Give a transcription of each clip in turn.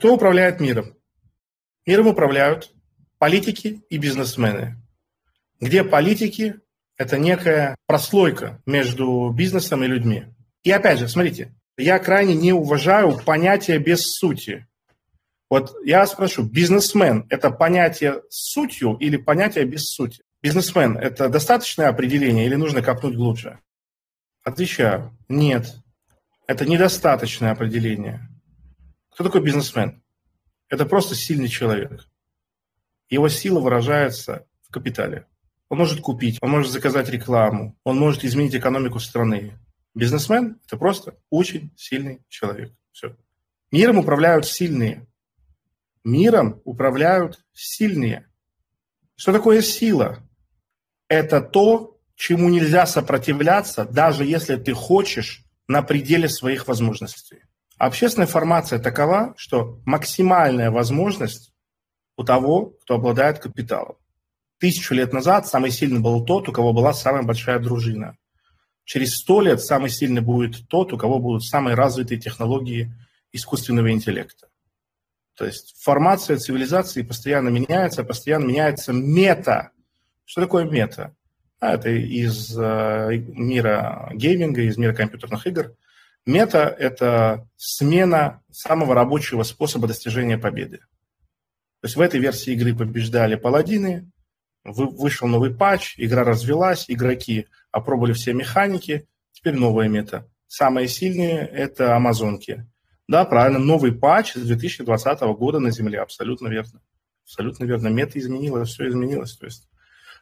Кто управляет миром? Миром управляют политики и бизнесмены. Где политики – это некая прослойка между бизнесом и людьми. И опять же, смотрите, я крайне не уважаю понятие без сути. Вот я спрошу, бизнесмен – это понятие с сутью или понятие без сути? Бизнесмен – это достаточное определение или нужно копнуть глубже? Отвечаю, нет, это недостаточное определение. Кто такой бизнесмен? Это просто сильный человек. Его сила выражается в капитале. Он может купить, он может заказать рекламу, он может изменить экономику страны. Бизнесмен – это просто очень сильный человек. Все. Миром управляют сильные. Миром управляют сильные. Что такое сила? Это то, чему нельзя сопротивляться, даже если ты хочешь на пределе своих возможностей. Общественная формация такова, что максимальная возможность у того, кто обладает капиталом. Тысячу лет назад самый сильный был тот, у кого была самая большая дружина. Через сто лет самый сильный будет тот, у кого будут самые развитые технологии искусственного интеллекта. То есть формация цивилизации постоянно меняется, постоянно меняется мета. Что такое мета? А, это из э, мира гейминга, из мира компьютерных игр. Мета – это смена самого рабочего способа достижения победы. То есть в этой версии игры побеждали паладины, вышел новый патч, игра развелась, игроки опробовали все механики, теперь новая мета. Самые сильные – это амазонки. Да, правильно, новый патч с 2020 года на Земле, абсолютно верно. Абсолютно верно. Мета изменилась, все изменилось. То есть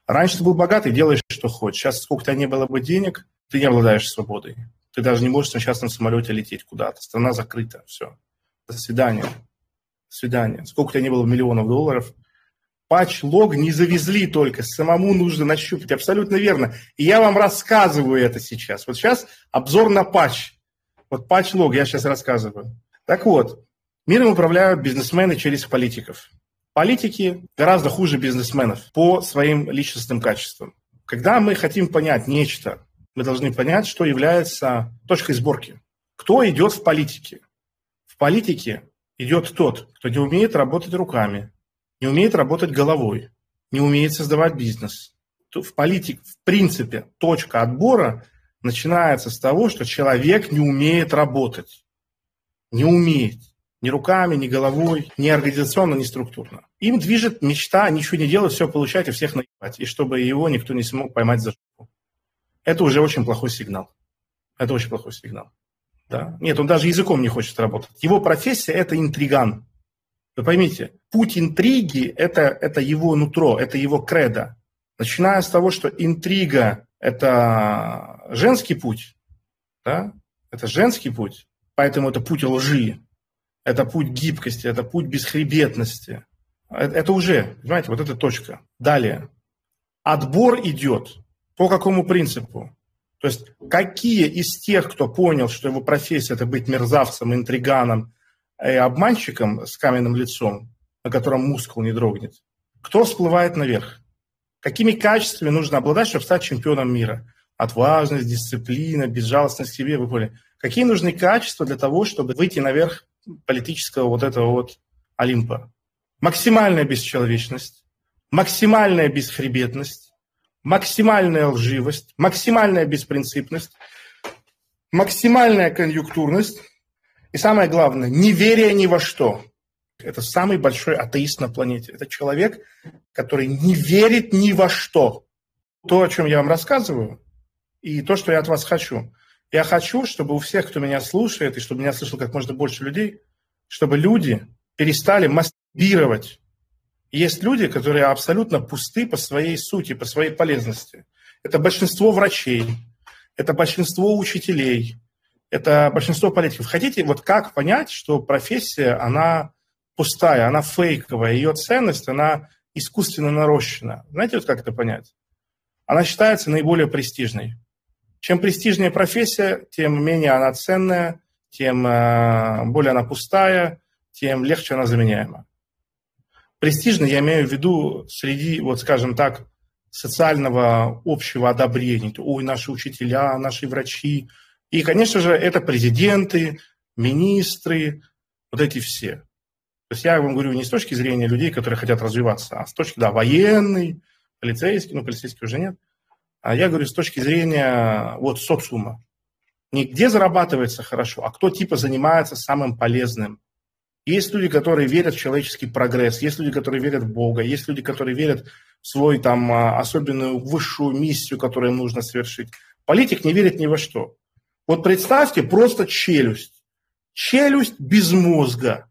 раньше ты был богатый, делаешь, что хочешь. Сейчас, сколько у тебя не было бы денег, ты не обладаешь свободой. Ты даже не можешь на частном самолете лететь куда-то. Страна закрыта, все. До свидания. До свидания. Сколько у тебя не было миллионов долларов – Патч-лог не завезли только, самому нужно нащупать. Абсолютно верно. И я вам рассказываю это сейчас. Вот сейчас обзор на патч. Вот патч-лог я сейчас рассказываю. Так вот, миром управляют бизнесмены через политиков. Политики гораздо хуже бизнесменов по своим личностным качествам. Когда мы хотим понять нечто, мы должны понять, что является точкой сборки. Кто идет в политике? В политике идет тот, кто не умеет работать руками, не умеет работать головой, не умеет создавать бизнес. В политике, в принципе, точка отбора начинается с того, что человек не умеет работать. Не умеет. Ни руками, ни головой, ни организационно, ни структурно. Им движет мечта ничего не делать, все получать и всех наебать. И чтобы его никто не смог поймать за жопу. Это уже очень плохой сигнал. Это очень плохой сигнал. Да? Нет, он даже языком не хочет работать. Его профессия – это интриган. Вы поймите, путь интриги – это, это его нутро, это его кредо. Начиная с того, что интрига – это женский путь, да? это женский путь, поэтому это путь лжи, это путь гибкости, это путь бесхребетности. Это, это уже, понимаете, вот эта точка. Далее. Отбор идет по какому принципу? То есть какие из тех, кто понял, что его профессия – это быть мерзавцем, интриганом, и обманщиком с каменным лицом, на котором мускул не дрогнет, кто всплывает наверх? Какими качествами нужно обладать, чтобы стать чемпионом мира? Отважность, дисциплина, безжалостность к себе, вы поняли? Какие нужны качества для того, чтобы выйти наверх политического вот этого вот Олимпа? Максимальная бесчеловечность, максимальная бесхребетность, максимальная лживость, максимальная беспринципность, максимальная конъюнктурность, и самое главное, неверие ни во что. Это самый большой атеист на планете. Это человек, который не верит ни во что. То, о чем я вам рассказываю, и то, что я от вас хочу. Я хочу, чтобы у всех, кто меня слушает, и чтобы меня слышал как можно больше людей, чтобы люди перестали мастурбировать. Есть люди, которые абсолютно пусты по своей сути, по своей полезности. Это большинство врачей, это большинство учителей, это большинство политиков. Хотите, вот как понять, что профессия, она пустая, она фейковая, ее ценность, она искусственно нарощена. Знаете, вот как это понять? Она считается наиболее престижной. Чем престижнее профессия, тем менее она ценная, тем э, более она пустая, тем легче она заменяема. Престижно я имею в виду среди, вот скажем так, социального общего одобрения. Ой, наши учителя, наши врачи, и, конечно же, это президенты, министры, вот эти все. То есть я вам говорю не с точки зрения людей, которые хотят развиваться, а с точки, да, военный, полицейский, ну, полицейский уже нет, а я говорю с точки зрения вот социума. Не где зарабатывается хорошо, а кто типа занимается самым полезным. Есть люди, которые верят в человеческий прогресс, есть люди, которые верят в Бога, есть люди, которые верят в свою там а, особенную высшую миссию, которую им нужно совершить. Политик не верит ни во что. Вот представьте просто челюсть. Челюсть без мозга.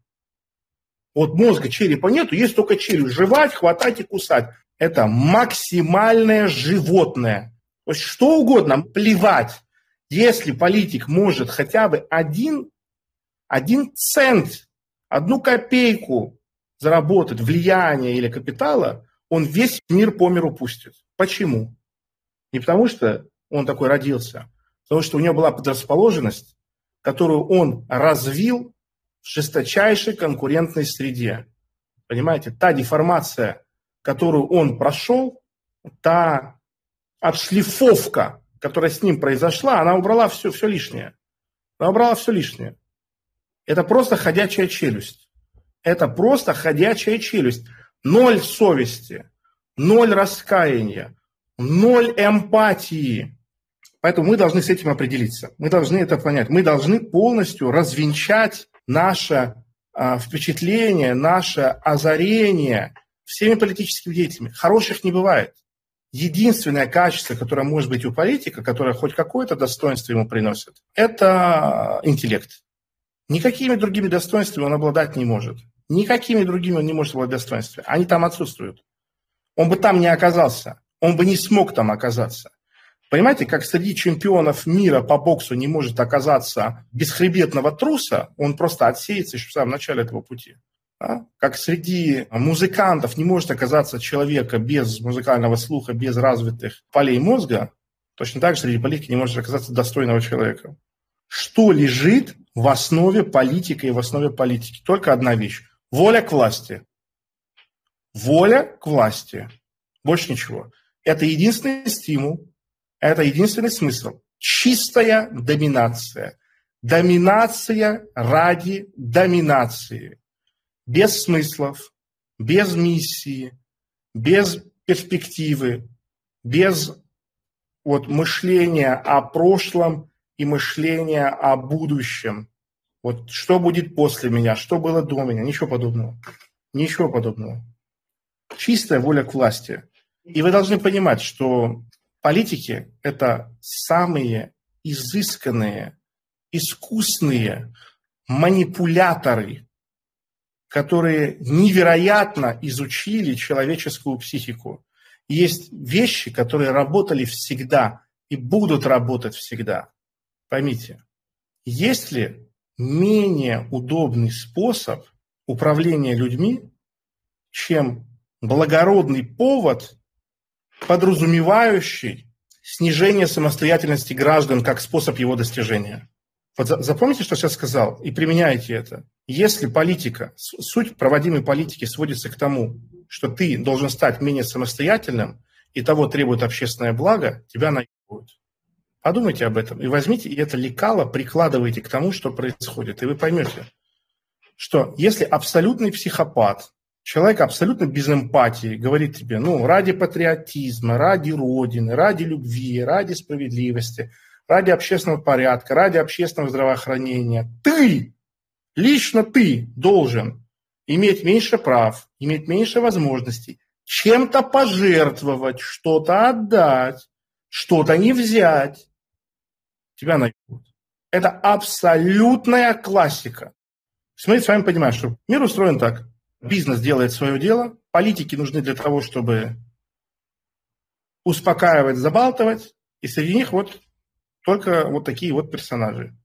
Вот мозга, черепа нету, есть только челюсть. Жевать, хватать и кусать. Это максимальное животное. То есть что угодно, плевать. Если политик может хотя бы один, один цент, одну копейку заработать влияния или капитала, он весь мир по миру пустит. Почему? Не потому что он такой родился, а потому что у него была предрасположенность, которую он развил в жесточайшей конкурентной среде. Понимаете, та деформация, которую он прошел, та отшлифовка, которая с ним произошла, она убрала все, все лишнее. Она убрала все лишнее. Это просто ходячая челюсть. Это просто ходячая челюсть. Ноль совести, ноль раскаяния, ноль эмпатии. Поэтому мы должны с этим определиться. Мы должны это понять. Мы должны полностью развенчать наше э, впечатление, наше озарение всеми политическими деятелями. Хороших не бывает. Единственное качество, которое может быть у политика, которое хоть какое-то достоинство ему приносит, это интеллект. Никакими другими достоинствами он обладать не может. Никакими другими он не может обладать достоинствами. Они там отсутствуют. Он бы там не оказался. Он бы не смог там оказаться. Понимаете, как среди чемпионов мира по боксу не может оказаться бесхребетного труса, он просто отсеется еще в самом начале этого пути. Да? Как среди музыкантов не может оказаться человека без музыкального слуха, без развитых полей мозга, точно так же среди политики не может оказаться достойного человека. Что лежит в основе политики и в основе политики? Только одна вещь. Воля к власти. Воля к власти. Больше ничего. Это единственный стимул, это единственный смысл. Чистая доминация. Доминация ради доминации без смыслов, без миссии, без перспективы, без вот мышления о прошлом и мышления о будущем. Вот что будет после меня, что было до меня, ничего подобного. Ничего подобного. Чистая воля к власти. И вы должны понимать, что политики – это самые изысканные, искусные манипуляторы которые невероятно изучили человеческую психику. Есть вещи, которые работали всегда и будут работать всегда. Поймите, есть ли менее удобный способ управления людьми, чем благородный повод, подразумевающий снижение самостоятельности граждан как способ его достижения? Вот запомните, что сейчас сказал, и применяйте это. Если политика, суть проводимой политики сводится к тому, что ты должен стать менее самостоятельным, и того требует общественное благо, тебя наебывают. Подумайте об этом и возьмите это лекало прикладывайте к тому, что происходит, и вы поймете, что если абсолютный психопат, человек абсолютно без эмпатии говорит тебе, ну, ради патриотизма, ради Родины, ради любви, ради справедливости – ради общественного порядка, ради общественного здравоохранения. Ты, лично ты должен иметь меньше прав, иметь меньше возможностей, чем-то пожертвовать, что-то отдать, что-то не взять. Тебя найдут. Это абсолютная классика. Мы с вами понимаем, что мир устроен так. Бизнес делает свое дело, политики нужны для того, чтобы успокаивать, забалтывать, и среди них вот только вот такие вот персонажи.